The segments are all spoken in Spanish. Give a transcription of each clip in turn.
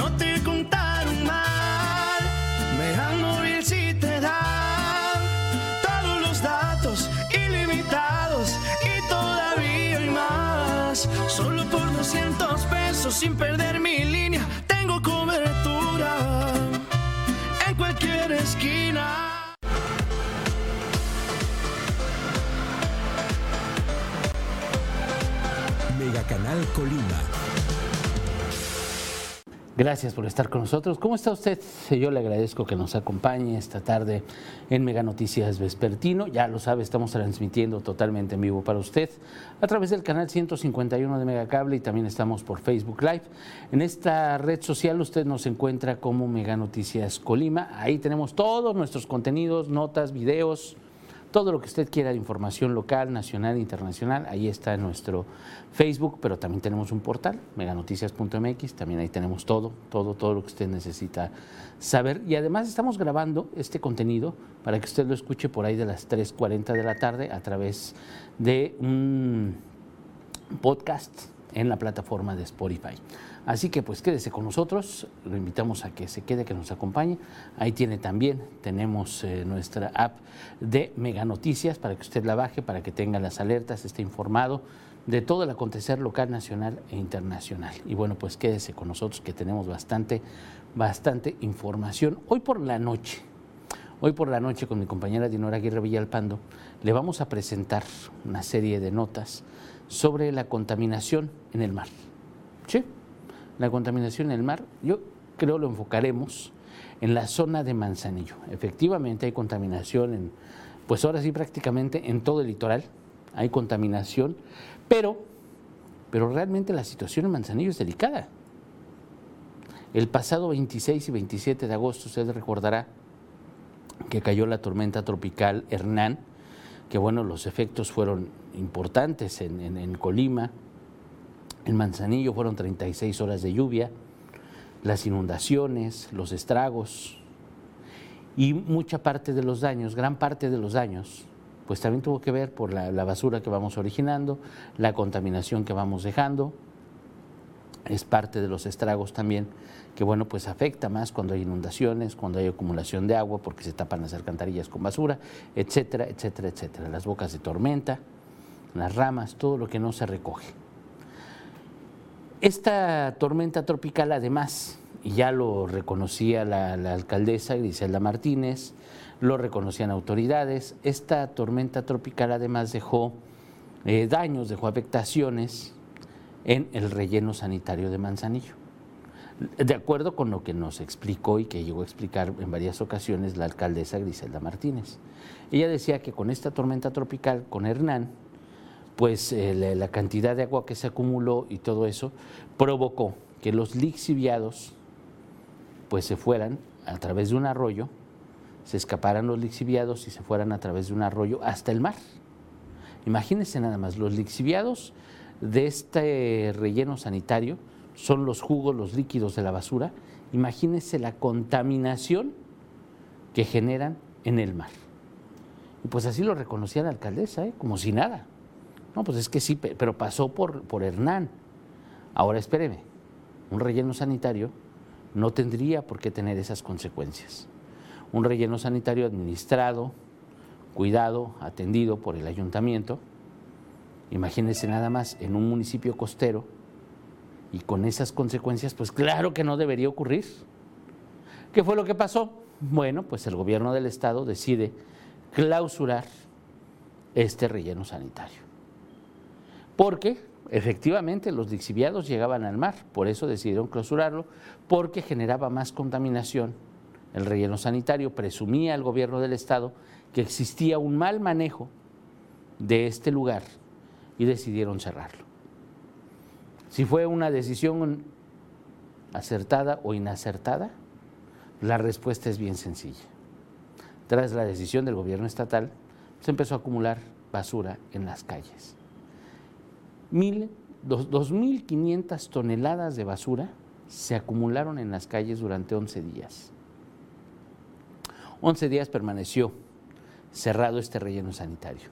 no te contaron mal. Megamóvil si te da todos los datos ilimitados y todavía hay más. Solo por 200 pesos sin perder mi línea, tengo cobertura en cualquier esquina. Mega Canal Colima. Gracias por estar con nosotros. ¿Cómo está usted? Yo le agradezco que nos acompañe esta tarde en Mega Noticias Vespertino. Ya lo sabe, estamos transmitiendo totalmente en vivo para usted a través del canal 151 de Megacable y también estamos por Facebook Live. En esta red social usted nos encuentra como Mega Noticias Colima. Ahí tenemos todos nuestros contenidos, notas, videos, todo lo que usted quiera de información local, nacional, internacional, ahí está en nuestro Facebook, pero también tenemos un portal, meganoticias.mx, también ahí tenemos todo, todo, todo lo que usted necesita saber. Y además estamos grabando este contenido para que usted lo escuche por ahí de las 3.40 de la tarde a través de un podcast en la plataforma de Spotify. Así que pues quédese con nosotros, lo invitamos a que se quede, que nos acompañe. Ahí tiene también, tenemos eh, nuestra app de Mega Noticias para que usted la baje, para que tenga las alertas, esté informado de todo el acontecer local, nacional e internacional. Y bueno, pues quédese con nosotros que tenemos bastante, bastante información. Hoy por la noche, hoy por la noche con mi compañera Dinora Aguirre Villalpando, le vamos a presentar una serie de notas sobre la contaminación en el mar. ¿Sí? La contaminación en el mar, yo creo lo enfocaremos en la zona de Manzanillo. Efectivamente hay contaminación en, pues ahora sí prácticamente en todo el litoral hay contaminación, pero, pero realmente la situación en Manzanillo es delicada. El pasado 26 y 27 de agosto, usted recordará que cayó la tormenta tropical Hernán, que bueno, los efectos fueron importantes en, en, en Colima, en Manzanillo fueron 36 horas de lluvia, las inundaciones, los estragos y mucha parte de los daños, gran parte de los daños, pues también tuvo que ver por la, basura que vamos originando, la contaminación que vamos dejando, es parte de los estragos también, que bueno, pues afecta más cuando hay inundaciones, cuando hay acumulación de agua, porque se tapan las alcantarillas con basura, etcétera, etcétera, etcétera. Las bocas de tormenta, las ramas, todo lo que no se recoge. Esta tormenta tropical, además, y ya lo reconocía la, alcaldesa Griselda Martínez, lo reconocían autoridades, esta tormenta tropical además dejó eh, daños, dejó afectaciones en el relleno sanitario de Manzanillo. De acuerdo con lo que nos explicó y que llegó a explicar en varias ocasiones la alcaldesa Griselda Martínez. Ella decía que con esta tormenta tropical, con Hernán, pues eh, la, cantidad de agua que se acumuló y todo eso provocó que los lixiviados pues se fueran a través de un arroyo, se escaparan los lixiviados y se fueran a través de un arroyo hasta el mar. Imagínense nada más, los lixiviados de este relleno sanitario son los jugos, los líquidos de la basura. Imagínense la contaminación que generan en el mar. Y pues así lo reconocía la alcaldesa, ¿eh? como si nada. No, pues es que sí, pero pasó por, por Hernán. Ahora espéreme, un relleno sanitario no tendría por qué tener esas consecuencias. Un relleno sanitario administrado, cuidado, atendido por el ayuntamiento, imagínense nada más en un municipio costero y con esas consecuencias, pues claro que no debería ocurrir. ¿Qué fue lo que pasó? Bueno, pues el gobierno del estado decide clausurar este relleno sanitario porque efectivamente los lixiviados llegaban al mar, por eso decidieron clausurarlo, porque generaba más contaminación. El relleno sanitario presumía al gobierno del estado que existía un mal manejo de este lugar y decidieron cerrarlo. Si fue una decisión acertada o inacertada, la respuesta es bien sencilla. Tras la decisión del gobierno estatal, se empezó a acumular basura en las calles 2.500 toneladas de basura se acumularon en las calles durante 11 días. 11 días permaneció cerrado este relleno sanitario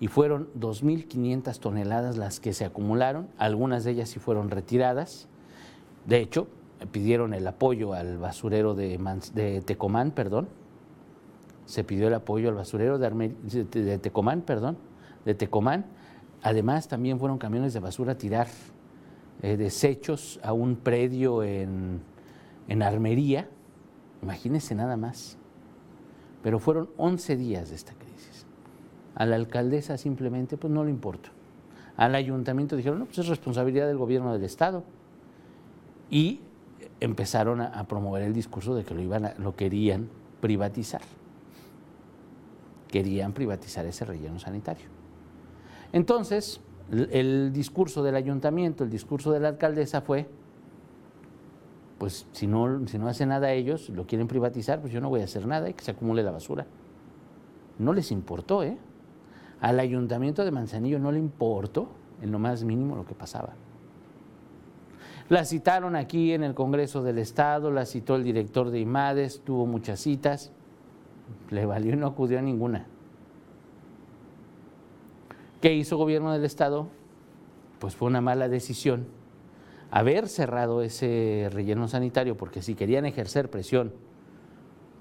y fueron 2.500 toneladas las que se acumularon, algunas de ellas sí fueron retiradas. De hecho, pidieron el apoyo al basurero de, Tecomán, perdón. Se pidió el apoyo al basurero de, Tecomán, perdón, de Tecomán. Además, también fueron camiones de basura a tirar eh, desechos a un predio en, en Armería. Imagínense nada más. Pero fueron 11 días de esta crisis. A la alcaldesa simplemente pues no le importa. Al ayuntamiento dijeron, no, pues es responsabilidad del gobierno del Estado. Y empezaron a, promover el discurso de que lo, iban lo querían privatizar. Querían privatizar ese relleno sanitario. Entonces, el discurso del ayuntamiento, el discurso de la alcaldesa fue, pues si no, si no hace nada ellos, lo quieren privatizar, pues yo no voy a hacer nada y que se acumule la basura. No les importó, ¿eh? Al ayuntamiento de Manzanillo no le importó en lo más mínimo lo que pasaba. La citaron aquí en el Congreso del Estado, la citó el director de IMADES, tuvo muchas citas, le valió y no acudió a ninguna. ¿Qué hizo gobierno del Estado? Pues fue una mala decisión haber cerrado ese relleno sanitario, porque si querían ejercer presión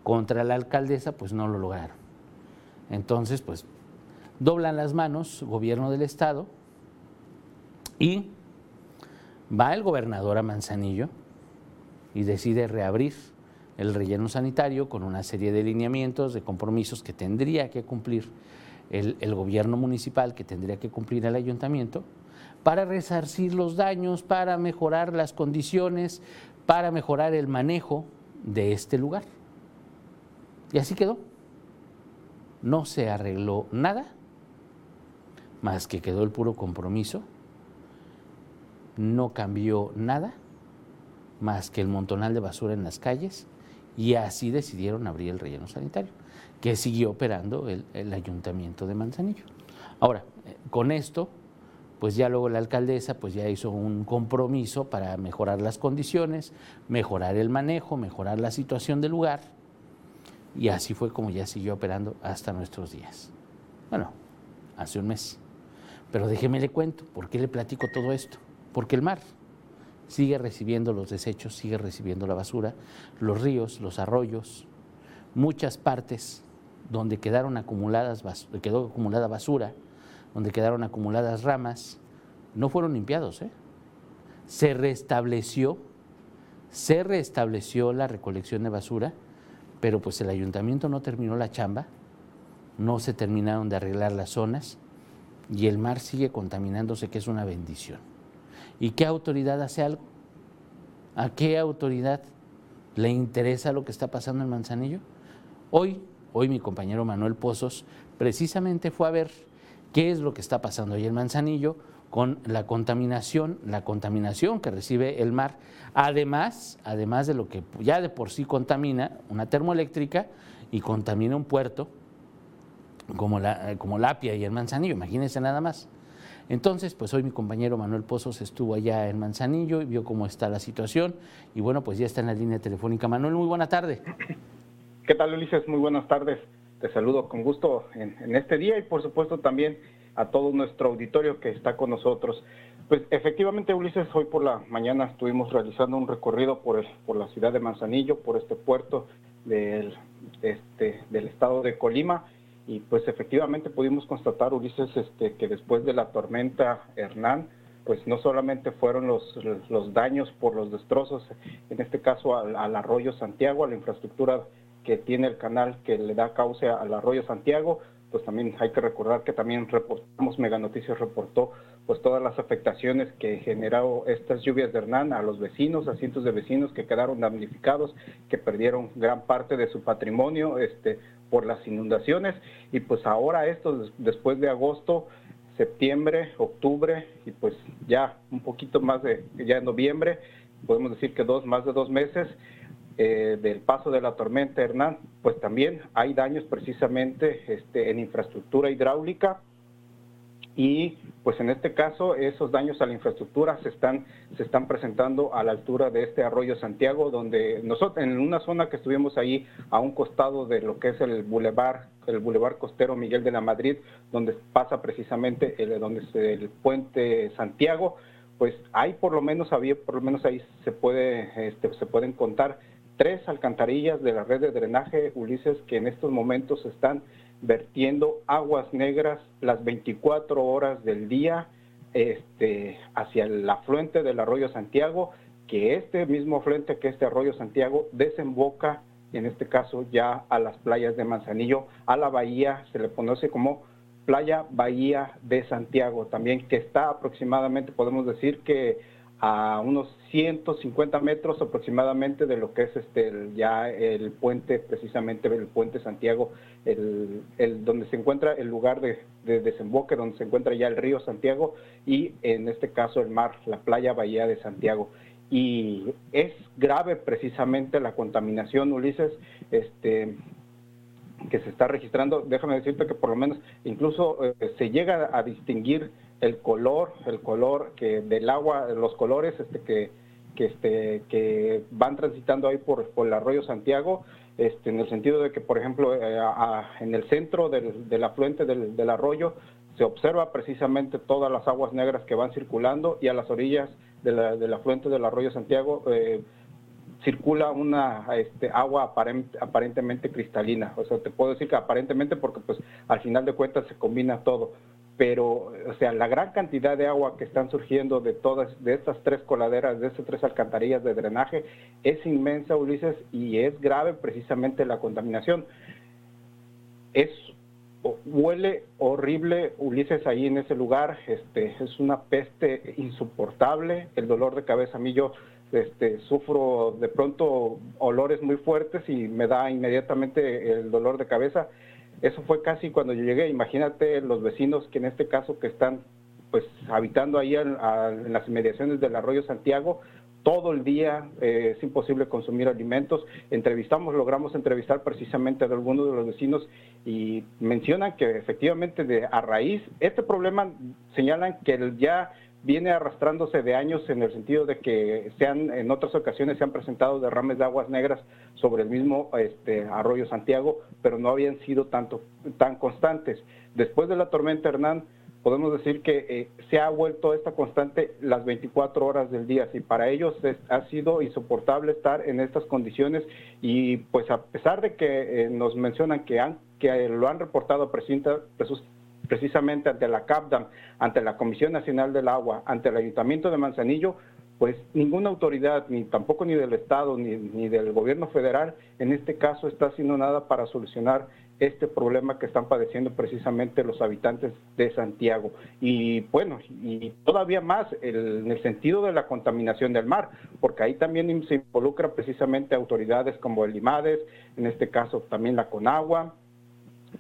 contra la alcaldesa, pues no lo lograron. Entonces, pues doblan las manos, gobierno del Estado, y Va el gobernador a Manzanillo y decide reabrir el relleno sanitario con una serie de lineamientos, de compromisos que tendría que cumplir el, gobierno municipal, que tendría que cumplir el ayuntamiento, para resarcir los daños, para mejorar las condiciones, para mejorar el manejo de este lugar. Y así quedó. No se arregló nada, más que quedó el puro compromiso no cambió nada más que el montonal de basura en las calles y así decidieron abrir el relleno sanitario, que siguió operando el, ayuntamiento de Manzanillo. Ahora, eh, con esto, pues ya luego la alcaldesa pues ya hizo un compromiso para mejorar las condiciones, mejorar el manejo, mejorar la situación del lugar y así fue como ya siguió operando hasta nuestros días. Bueno, hace un mes. Pero déjeme le cuento, ¿por qué le platico todo esto? porque el mar sigue recibiendo los desechos, sigue recibiendo la basura, los ríos, los arroyos, muchas partes donde quedaron acumuladas, quedó acumulada basura, donde quedaron acumuladas ramas, no fueron limpiados. ¿eh? Se restableció, se restableció la recolección de basura, pero pues el ayuntamiento no terminó la chamba, no se terminaron de arreglar las zonas y el mar sigue contaminándose, que es una bendición. ¿Y qué autoridad hace algo? ¿A qué autoridad le interesa lo que está pasando en Manzanillo? Hoy, hoy mi compañero Manuel Pozos precisamente fue a ver qué es lo que está pasando ahí en Manzanillo con la contaminación, la contaminación que recibe el mar, además, además de lo que ya de por sí contamina una termoeléctrica y contamina un puerto como, la, como Lapia y el Manzanillo, imagínense nada más. Entonces, pues hoy mi compañero Manuel Pozos estuvo allá en Manzanillo y vio cómo está la situación y bueno, pues ya está en la línea telefónica. Manuel, muy buena tarde. ¿Qué tal, Ulises? Muy buenas tardes. Te saludo con gusto en, este día y por supuesto también a todo nuestro auditorio que está con nosotros. Pues efectivamente, Ulises, hoy por la mañana estuvimos realizando un recorrido por, la ciudad de Manzanillo, por este puerto del, este, del estado de Colima y pues efectivamente pudimos constatar, Ulises, este, que después de la tormenta Hernán, pues no solamente fueron los daños por los destrozos, en este caso al, arroyo Santiago, a la infraestructura que tiene el canal que le da cauce al arroyo Santiago, pues también hay que recordar que también reportamos, Mega Noticias reportó pues todas las afectaciones que generó estas lluvias de Hernán a los vecinos, a cientos de vecinos que quedaron damnificados, que perdieron gran parte de su patrimonio, este, por las inundaciones. Y pues ahora esto después de agosto, septiembre, octubre y pues ya un poquito más de ya en noviembre, podemos decir que dos más de dos meses eh, del paso de la tormenta Hernán, pues también hay daños precisamente este, en infraestructura hidráulica y pues en este caso esos daños a la infraestructura se están, se están presentando a la altura de este arroyo Santiago, donde nosotros en una zona que estuvimos ahí a un costado de lo que es el bulevar, el bulevar costero Miguel de la Madrid, donde pasa precisamente el, donde el puente Santiago, pues hay por lo menos había por lo menos ahí se puede este, se pueden contar tres alcantarillas de la red de drenaje Ulises que en estos momentos están vertiendo aguas negras las 24 horas del día este, hacia el afluente del arroyo Santiago, que este mismo afluente, que este arroyo Santiago, desemboca, en este caso ya a las playas de Manzanillo, a la bahía, se le conoce como Playa Bahía de Santiago también, que está aproximadamente, podemos decir que a unos 150 metros aproximadamente de lo que es este ya el puente, precisamente el puente Santiago, el, donde se encuentra el lugar de, desemboque, donde se encuentra ya el río Santiago y en este caso el mar, la playa Bahía de Santiago. Y es grave precisamente la contaminación, Ulises, este, que se está registrando. Déjame decirte que por lo menos incluso eh, se llega a distinguir el color, el color que del agua, los colores este, que, que, este, que van transitando ahí por, por el arroyo Santiago, este, en el sentido de que, por ejemplo, eh, en el centro del, del afluente del, arroyo se observa precisamente todas las aguas negras que van circulando y a las orillas de la, del afluente del arroyo Santiago eh, circula una este, agua aparentemente cristalina. O sea, te puedo decir que aparentemente porque pues al final de cuentas se combina todo pero, o sea, la gran cantidad de agua que están surgiendo de todas, de estas tres coladeras, de estas tres alcantarillas de drenaje, es inmensa, Ulises, y es grave precisamente la contaminación. Es, huele horrible, Ulises, ahí en ese lugar, este, es una peste insoportable, el dolor de cabeza, a mí yo este, sufro de pronto olores muy fuertes y me da inmediatamente el dolor de cabeza eso fue casi cuando yo llegué. Imagínate los vecinos que en este caso que están pues habitando ahí en, las inmediaciones del arroyo Santiago, todo el día eh, es imposible consumir alimentos. Entrevistamos, logramos entrevistar precisamente a algunos de los vecinos y mencionan que efectivamente de, a raíz, este problema señalan que ya viene arrastrándose de años en el sentido de que se en otras ocasiones se han presentado derrames de aguas negras sobre el mismo este, arroyo Santiago, pero no habían sido tanto, tan constantes. Después de la tormenta Hernán, podemos decir que eh, se ha vuelto esta constante las 24 horas del día. Y para ellos ha sido insoportable estar en estas condiciones y pues a pesar de que eh, nos mencionan que, han, que lo han reportado presunta, precisamente ante la CAPDAM, ante la Comisión Nacional del Agua, ante el Ayuntamiento de Manzanillo, pues ninguna autoridad, ni tampoco ni del Estado, ni, ni, del gobierno federal, en este caso está haciendo nada para solucionar este problema que están padeciendo precisamente los habitantes de Santiago. Y bueno, y todavía más en el sentido de la contaminación del mar, porque ahí también se involucra precisamente autoridades como el IMADES, en este caso también la CONAGUA,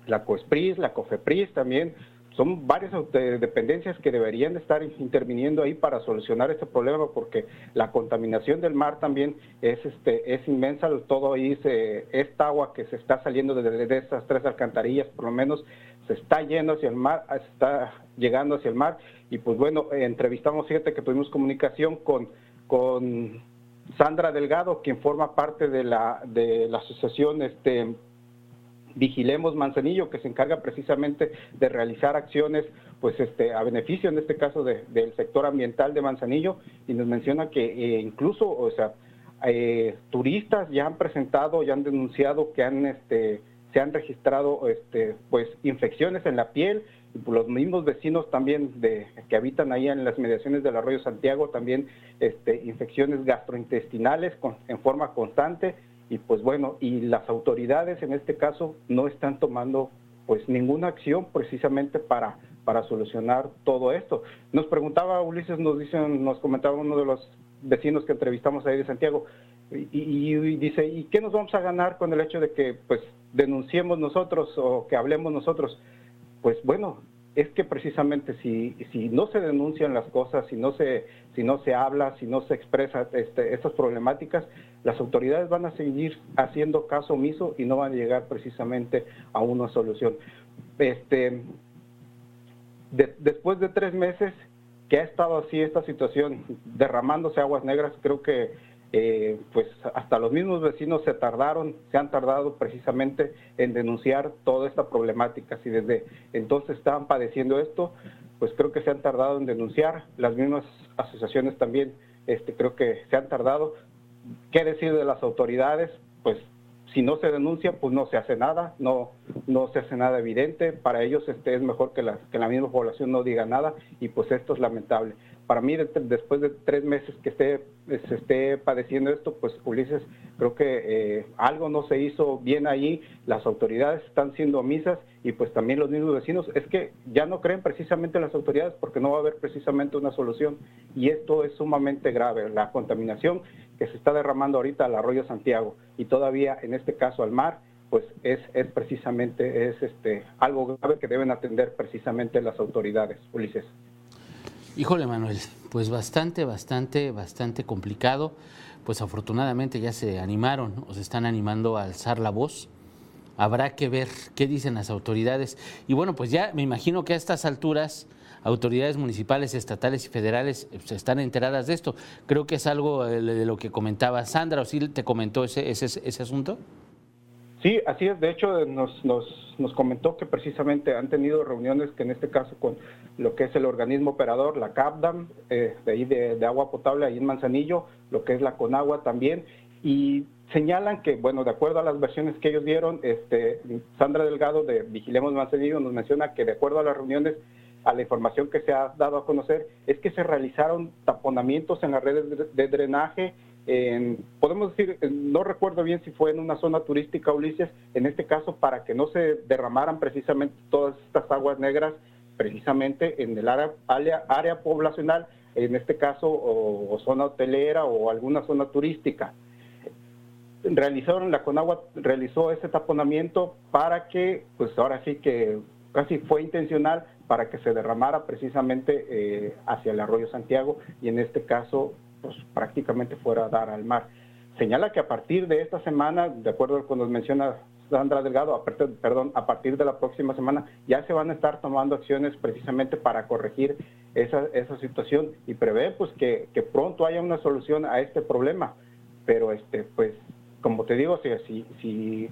la COESPRIS, la COFEPRIS también, son varias dependencias que deberían estar interviniendo ahí para solucionar este problema porque la contaminación del mar también es este es inmensa. Todo ahí se, esta agua que se está saliendo de, de tres alcantarillas por lo menos se está yendo hacia el mar está llegando hacia el mar. Y pues bueno entrevistamos fíjate que tuvimos comunicación con con Sandra Delgado quien forma parte de la de la asociación este Vigilemos Manzanillo, que se encarga precisamente de realizar acciones pues este a beneficio en este caso del sector ambiental de Manzanillo. Y nos menciona que eh, incluso o sea eh, turistas ya han presentado ya han denunciado que han este se han registrado este pues infecciones en la piel. Por los mismos vecinos también de que habitan ahí en las mediaciones del arroyo Santiago también este infecciones gastrointestinales en forma constante y pues bueno, y las autoridades en este caso no están tomando pues ninguna acción precisamente para, para solucionar todo esto. Nos preguntaba Ulises, nos dicen, nos comentaba uno de los vecinos que entrevistamos ahí de Santiago, y, y, dice, ¿y qué nos vamos a ganar con el hecho de que pues denunciemos nosotros o que hablemos nosotros? Pues bueno, es que precisamente si, si no se denuncian las cosas, si no se, si no se habla, si no se expresa este, estas problemáticas, las autoridades van a seguir haciendo caso omiso y no van a llegar precisamente a una solución. Este, después de tres meses que ha estado así esta situación, derramándose aguas negras, creo que eh, pues hasta los mismos vecinos se tardaron, se han tardado precisamente en denunciar toda esta problemática. Si desde entonces estaban padeciendo esto, pues creo que se han tardado en denunciar, las mismas asociaciones también este, creo que se han tardado. ¿Qué decir de las autoridades? Pues si no se denuncia, pues no se hace nada, no, no se hace nada evidente. Para ellos este, es mejor que la, que la misma población no diga nada y pues esto es lamentable para mí, después de tres meses que esté, se esté padeciendo esto, pues Ulises, creo que eh, algo no se hizo bien ahí, las autoridades están siendo omisas y pues también los mismos vecinos, es que ya no creen precisamente las autoridades porque no va a haber precisamente una solución y esto es sumamente grave, la contaminación que se está derramando ahorita al arroyo Santiago y todavía en este caso al mar, pues es, es precisamente es este algo grave que deben atender precisamente las autoridades, Ulises. Híjole, Manuel, pues bastante, bastante, bastante complicado. Pues afortunadamente ya se animaron o se están animando a alzar la voz. Habrá que ver qué dicen las autoridades. Y bueno, pues ya me imagino que a estas alturas autoridades municipales, estatales y federales pues, están enteradas de esto. Creo que es algo eh, de lo que comentaba Sandra, ¿o sí te comentó ese, ese, ese asunto? Sí, así es. De hecho, nos, comentó que precisamente han tenido reuniones, que en este caso con lo que es el organismo operador, la CAPDAM, eh, de ahí de, agua potable, ahí en Manzanillo, lo que es la Conagua también, y señalan que, bueno, de acuerdo a las versiones que ellos dieron, este, Sandra Delgado de Vigilemos Manzanillo nos menciona que de acuerdo a las reuniones, a la información que se ha dado a conocer, es que se realizaron taponamientos en las redes de drenaje podemos decir, no recuerdo bien si fue en una zona turística, Ulises, en este caso para que no se derramaran precisamente todas estas aguas negras, precisamente en el área, área, poblacional, en este caso, o, zona hotelera o alguna zona turística. Realizaron, la Conagua realizó ese taponamiento para que, pues ahora sí que casi fue intencional para que se derramara precisamente eh, hacia el arroyo Santiago y en este caso pues prácticamente fuera a dar al mar. Señala que a partir de esta semana, de acuerdo con nos menciona Sandra Delgado, a partir, perdón, a partir de la próxima semana ya se van a estar tomando acciones precisamente para corregir esa, esa situación y prevé pues que, que, pronto haya una solución a este problema. Pero este pues como te digo, si, si,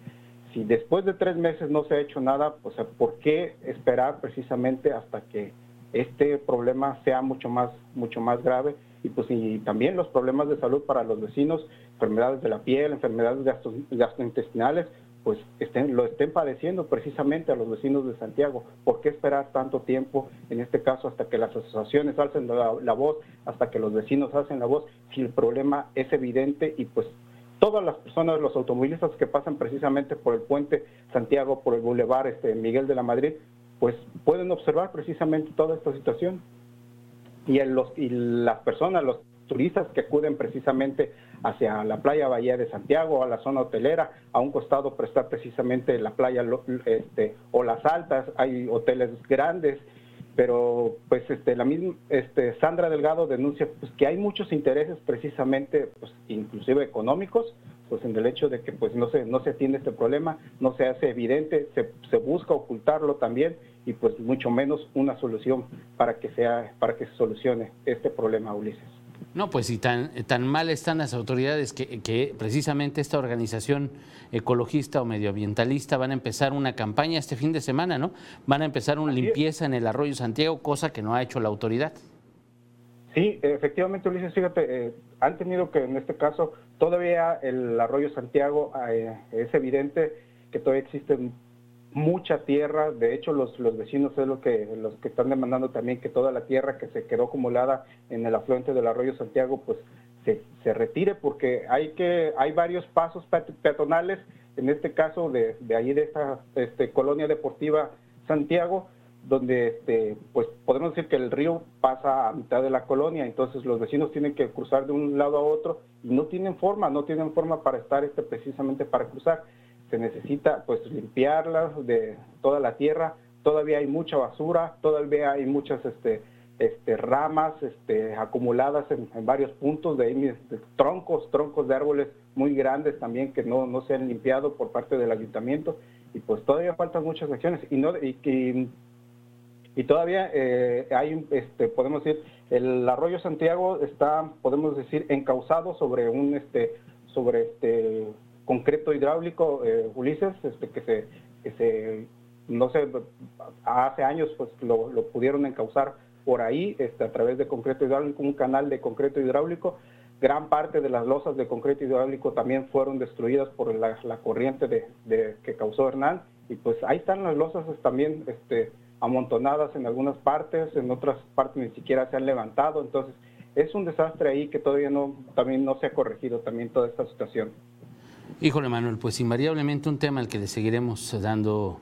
si después de tres meses no se ha hecho nada, pues ¿por qué esperar precisamente hasta que este problema sea mucho más, mucho más grave y pues y también los problemas de salud para los vecinos, enfermedades de la piel, enfermedades gastrointestinales, pues estén, lo estén padeciendo precisamente a los vecinos de Santiago. ¿Por qué esperar tanto tiempo, en este caso, hasta que las asociaciones alcen la, voz, hasta que los vecinos hacen la voz, si el problema es evidente y pues todas las personas, los automovilistas que pasan precisamente por el puente Santiago, por el bulevar este, Miguel de la Madrid, pues pueden observar precisamente toda esta situación y, los, y las personas, los turistas que acuden precisamente hacia la playa Bahía de Santiago, a la zona hotelera, a un costado prestar precisamente la playa este, o las altas, hay hoteles grandes, pero pues este, la misma este, Sandra Delgado denuncia pues, que hay muchos intereses precisamente, pues, inclusive económicos, pues en el hecho de que pues no se, no se atiende este problema, no se hace evidente, se, se busca ocultarlo también y pues mucho menos una solución para que sea para que se solucione este problema, Ulises. No, pues si tan, tan mal están las autoridades que, que, precisamente esta organización ecologista o medioambientalista van a empezar una campaña este fin de semana, ¿no? Van a empezar una limpieza en el arroyo Santiago, cosa que no ha hecho la autoridad. Sí, efectivamente, Ulises, fíjate, eh, han tenido que en este caso todavía el arroyo Santiago eh, es evidente que todavía existen mucha tierra, de hecho los, los vecinos es lo que los que están demandando también que toda la tierra que se quedó acumulada en el afluente del arroyo Santiago pues se, se retire porque hay que hay varios pasos peatonales en este caso de, de ahí de esta este, colonia deportiva Santiago donde este, pues podemos decir que el río pasa a mitad de la colonia, entonces los vecinos tienen que cruzar de un lado a otro y no tienen forma, no tienen forma para estar este, precisamente para cruzar. Se necesita pues limpiarlas de toda la tierra, todavía hay mucha basura, todavía hay muchas este, este, ramas este, acumuladas en, varios puntos, de, troncos, troncos de árboles muy grandes también que no, no se han limpiado por parte del ayuntamiento. Y pues todavía faltan muchas acciones y no todavía eh, hay este podemos decir el arroyo Santiago está podemos decir encauzado sobre un este sobre este concreto hidráulico, eh, Ulises, este, que, se, que se no sé, hace años pues lo, pudieron encauzar por ahí este, a través de concreto hidráulico, un canal de concreto hidráulico. Gran parte de las losas de concreto hidráulico también fueron destruidas por la, corriente de, que causó Hernán. Y pues ahí están las losas también amontonadas en algunas partes, en otras partes ni siquiera se han levantado. Entonces es un desastre ahí que todavía no, también no se ha corregido también toda esta situación. Híjole Manuel, pues invariablemente un tema al que le seguiremos dando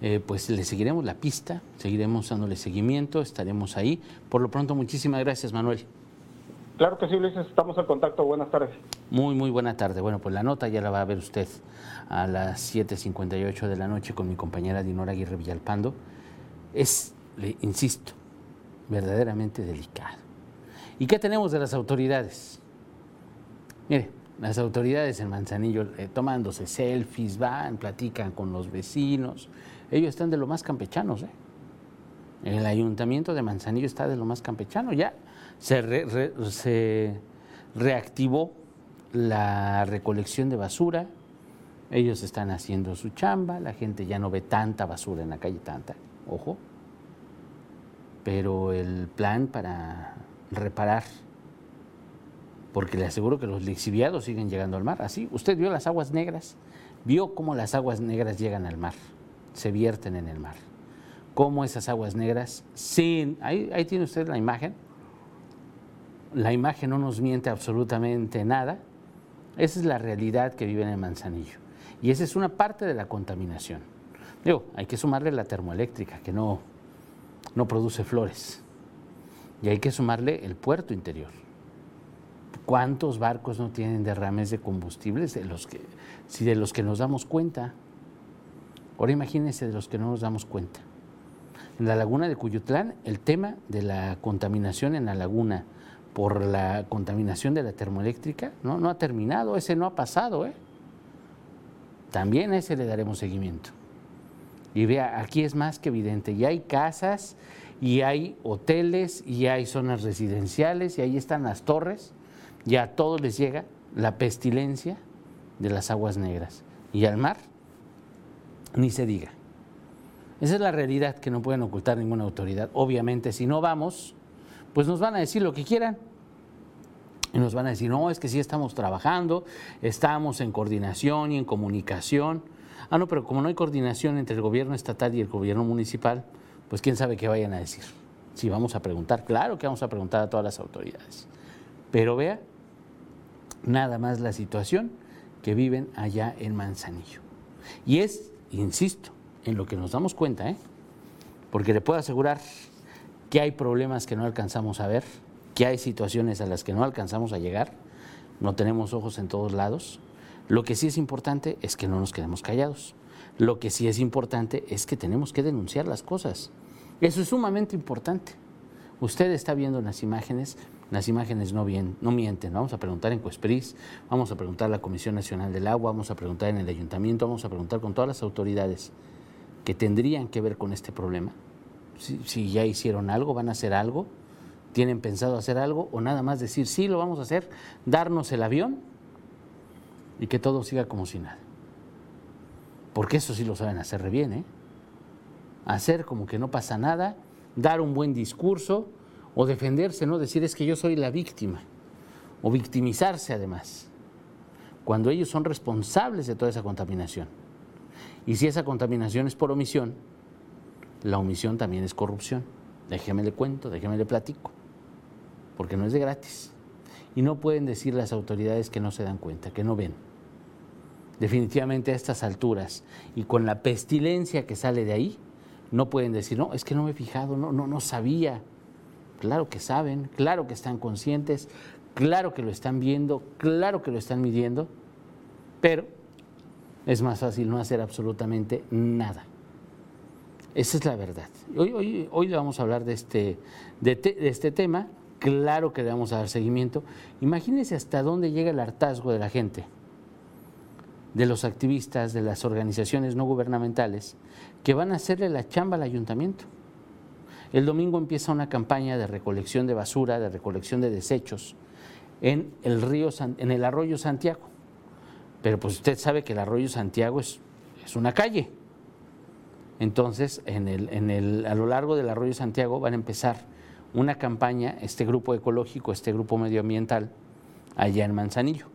eh, pues le seguiremos la pista, seguiremos dándole seguimiento, estaremos ahí. Por lo pronto, muchísimas gracias, Manuel. Claro que sí, Luis, estamos en contacto. Buenas tardes. Muy, muy buena tarde. Bueno, pues la nota ya la va a ver usted a las 7.58 de la noche con mi compañera Dinora Aguirre Villalpando. Es, le insisto, verdaderamente delicado. ¿Y qué tenemos de las autoridades? Mire, las autoridades en Manzanillo eh, tomándose selfies, van, platican con los vecinos, ellos están de lo más campechanos. ¿eh? El ayuntamiento de Manzanillo está de lo más campechano. Ya se, se reactivó la recolección de basura. Ellos están haciendo su chamba. La gente ya no ve tanta basura en la calle, tanta. Ojo. Pero el plan para reparar porque le aseguro que los lixiviados siguen llegando al mar. Así, usted vio las aguas negras, vio cómo las aguas negras llegan al mar se vierten en el mar. Cómo esas aguas negras, sin, ahí, ahí tiene usted la imagen, la imagen no nos miente absolutamente nada, esa es la realidad que vive en Manzanillo. Y esa es una parte de la contaminación. Digo, hay que sumarle la termoeléctrica, que no, no produce flores. Y hay que sumarle el puerto interior. ¿Cuántos barcos no tienen derrames de combustibles de los que, si de los que nos damos cuenta? Ahora imagínense de los que no nos damos cuenta. En la laguna de Cuyutlán, el tema de la contaminación en la laguna por la contaminación de la termoeléctrica no, no ha terminado, ese no ha pasado. ¿eh? También a ese le daremos seguimiento. Y vea, aquí es más que evidente, ya hay casas y hay hoteles y hay zonas residenciales y ahí están las torres, ya a todos les llega la pestilencia de las aguas negras. Y al mar ni se diga. Esa es la realidad que no pueden ocultar ninguna autoridad. Obviamente, si no vamos, pues nos van a decir lo que quieran. Y nos van a decir, no, es que sí estamos trabajando, estamos en coordinación y en comunicación. Ah, no, pero como no hay coordinación entre el gobierno estatal y el gobierno municipal, pues quién sabe qué vayan a decir. Si vamos a preguntar, claro que vamos a preguntar a todas las autoridades. Pero vea nada más la situación que viven allá en Manzanillo. Y es insisto, en lo que nos damos cuenta, ¿eh? porque le puedo asegurar que hay problemas que no alcanzamos a ver, que hay situaciones a las que no alcanzamos a llegar, no tenemos ojos en todos lados. Lo que sí es importante es que no nos quedemos callados. Lo que sí es importante es que tenemos que denunciar las cosas. Eso es sumamente importante. Usted está viendo las imágenes, las imágenes no, bien, no mienten. Vamos a preguntar en Cuespris, vamos a preguntar a la Comisión Nacional del Agua, vamos a preguntar en el Ayuntamiento, vamos a preguntar con todas las autoridades que tendrían que ver con este problema. Si, ya hicieron algo, van a hacer algo, tienen pensado hacer algo o nada más decir sí, lo vamos a hacer, darnos el avión y que todo siga como si nada. Porque eso sí lo saben hacer re bien, ¿eh? Hacer como que no pasa nada, dar un buen discurso, o defenderse, ¿no? Decir es que yo soy la víctima, o victimizarse además, cuando ellos son responsables de toda esa contaminación. Y si esa contaminación es por omisión, la omisión también es corrupción. Déjeme le cuento, déjeme le platico, porque no es de gratis. Y no pueden decir las autoridades que no se dan cuenta, que no ven. Definitivamente a estas alturas y con la pestilencia que sale de ahí, no pueden decir, no, es que no me he fijado, no, no, no sabía. Claro que saben, claro que están conscientes, claro que lo están viendo, claro que lo están midiendo, pero es más fácil no hacer absolutamente nada. Esa es la verdad. Hoy, hoy, hoy vamos a hablar de este, de, de este tema, claro que le vamos a dar seguimiento. Imagínense hasta dónde llega el hartazgo de la gente, de los activistas, de las organizaciones no gubernamentales, que van a hacerle la chamba al ayuntamiento. El domingo empieza una campaña de recolección de basura, de recolección de desechos en el río, en el arroyo Santiago. Pero pues usted sabe que el arroyo Santiago es, es una calle. Entonces, en el, en el, a lo largo del arroyo Santiago van a empezar una campaña, este grupo ecológico, este grupo medioambiental, allá en Manzanillo.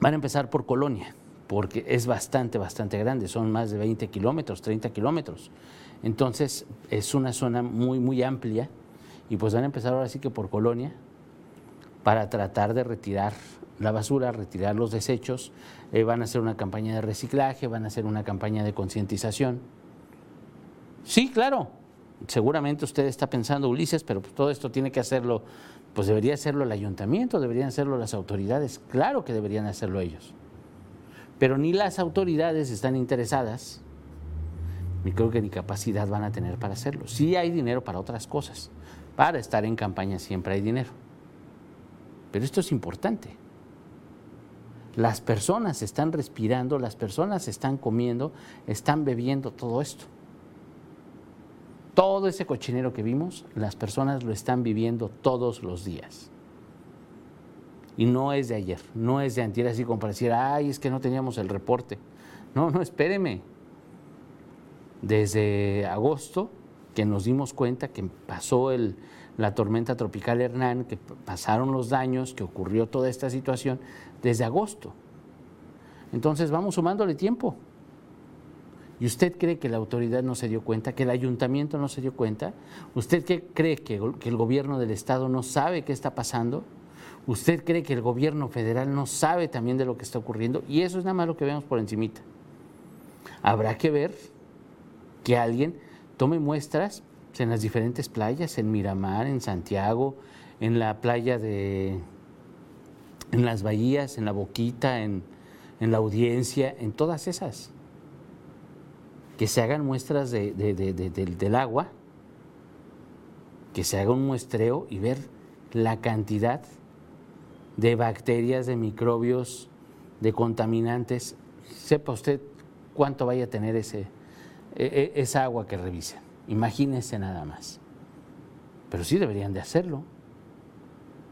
Van a empezar por Colonia, porque es bastante, bastante grande, son más de 20 kilómetros, 30 kilómetros. Entonces, es una zona muy, muy amplia y pues van a empezar ahora sí que por Colonia para tratar de retirar la basura, retirar los desechos, eh, van a hacer una campaña de reciclaje, van a hacer una campaña de concientización. Sí, claro, seguramente usted está pensando, Ulises, pero pues todo esto tiene que hacerlo, pues debería hacerlo el ayuntamiento, deberían hacerlo las autoridades, claro que deberían hacerlo ellos. Pero ni las autoridades están interesadas, ni creo que ni capacidad van a tener para hacerlo. Sí hay dinero para otras cosas, para estar en campaña siempre hay dinero. Pero esto es importante. Las personas están respirando, las personas están comiendo, están bebiendo todo esto. Todo ese cochinero que vimos, las personas lo están viviendo todos los días. Y no es de ayer, no es de antier, así como para decir, ay, es que no teníamos el reporte. No, no, espéreme. Desde agosto, que nos dimos cuenta que pasó el, la tormenta tropical Hernán, que pasaron los daños, que ocurrió toda esta situación desde agosto. Entonces vamos sumándole tiempo. ¿Y usted cree que la autoridad no se dio cuenta, que el ayuntamiento no se dio cuenta? ¿Usted cree que, que el gobierno del Estado no sabe qué está pasando? ¿Usted cree que el gobierno federal no sabe también de lo que está ocurriendo? Y eso es nada más lo que vemos por encimita. Habrá que ver que alguien tome muestras en las diferentes playas, en Miramar, en Santiago, en la playa de, en las bahías, en la Boquita, en, en la audiencia, en todas esas. Que se hagan muestras de, del agua, que se haga un muestreo y ver la cantidad de bacterias, de microbios, de contaminantes. Sepa usted cuánto vaya a tener ese, e, e, esa agua que revisen. Imagínense nada más. Pero sí deberían de hacerlo.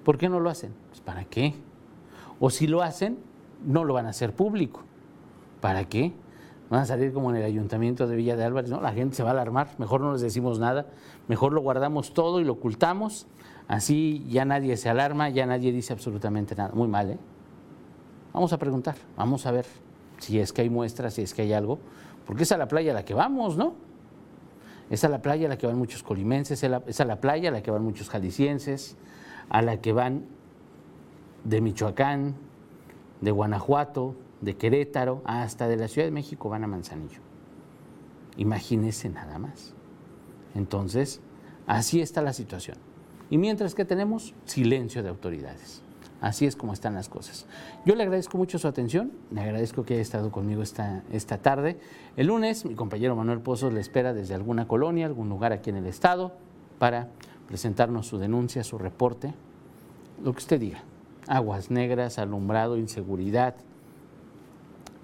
¿Por qué no lo hacen? Pues ¿Para qué? O si lo hacen, no lo van a hacer público. ¿Para qué? Van a salir como en el ayuntamiento de Villa de Álvarez, no, la gente se va a alarmar, mejor no les decimos nada, mejor lo guardamos todo y lo ocultamos, así ya nadie se alarma, ya nadie dice absolutamente nada. Muy mal, ¿eh? Vamos a preguntar, vamos a ver si es que hay muestras, si es que hay algo, porque es a la playa a la que vamos, ¿no? Es a la playa a la que van muchos colimenses, es a la playa a la que van muchos jaliscienses, a la que van de Michoacán, de Guanajuato, de Querétaro, hasta de la Ciudad de México van a Manzanillo. Imagínese nada más. Entonces, así está la situación. Y mientras que tenemos silencio de autoridades. Así es como están las cosas. Yo le agradezco mucho su atención, le agradezco que haya estado conmigo esta, esta tarde. El lunes mi compañero Manuel Pozos le espera desde alguna colonia, algún lugar aquí en el estado, para presentarnos su denuncia, su reporte, lo que usted diga. Aguas negras, alumbrado, inseguridad.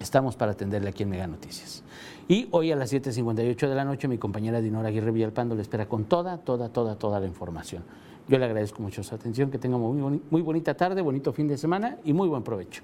Estamos para atenderle aquí en Mega Noticias. Y hoy a las 7.58 de la noche mi compañera Dinora Aguirre Villalpando le espera con toda, toda, toda, toda la información. Yo le agradezco mucho su atención, que tenga muy, muy bonita tarde, bonito fin de semana y muy buen provecho.